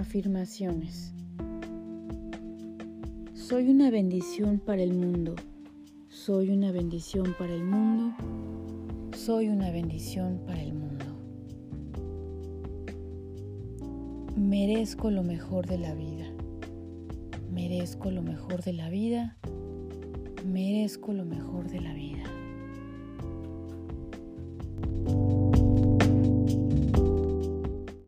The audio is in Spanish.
Afirmaciones. Soy una bendición para el mundo. Soy una bendición para el mundo. Soy una bendición para el mundo. Merezco lo mejor de la vida. Merezco lo mejor de la vida. Merezco lo mejor de la vida.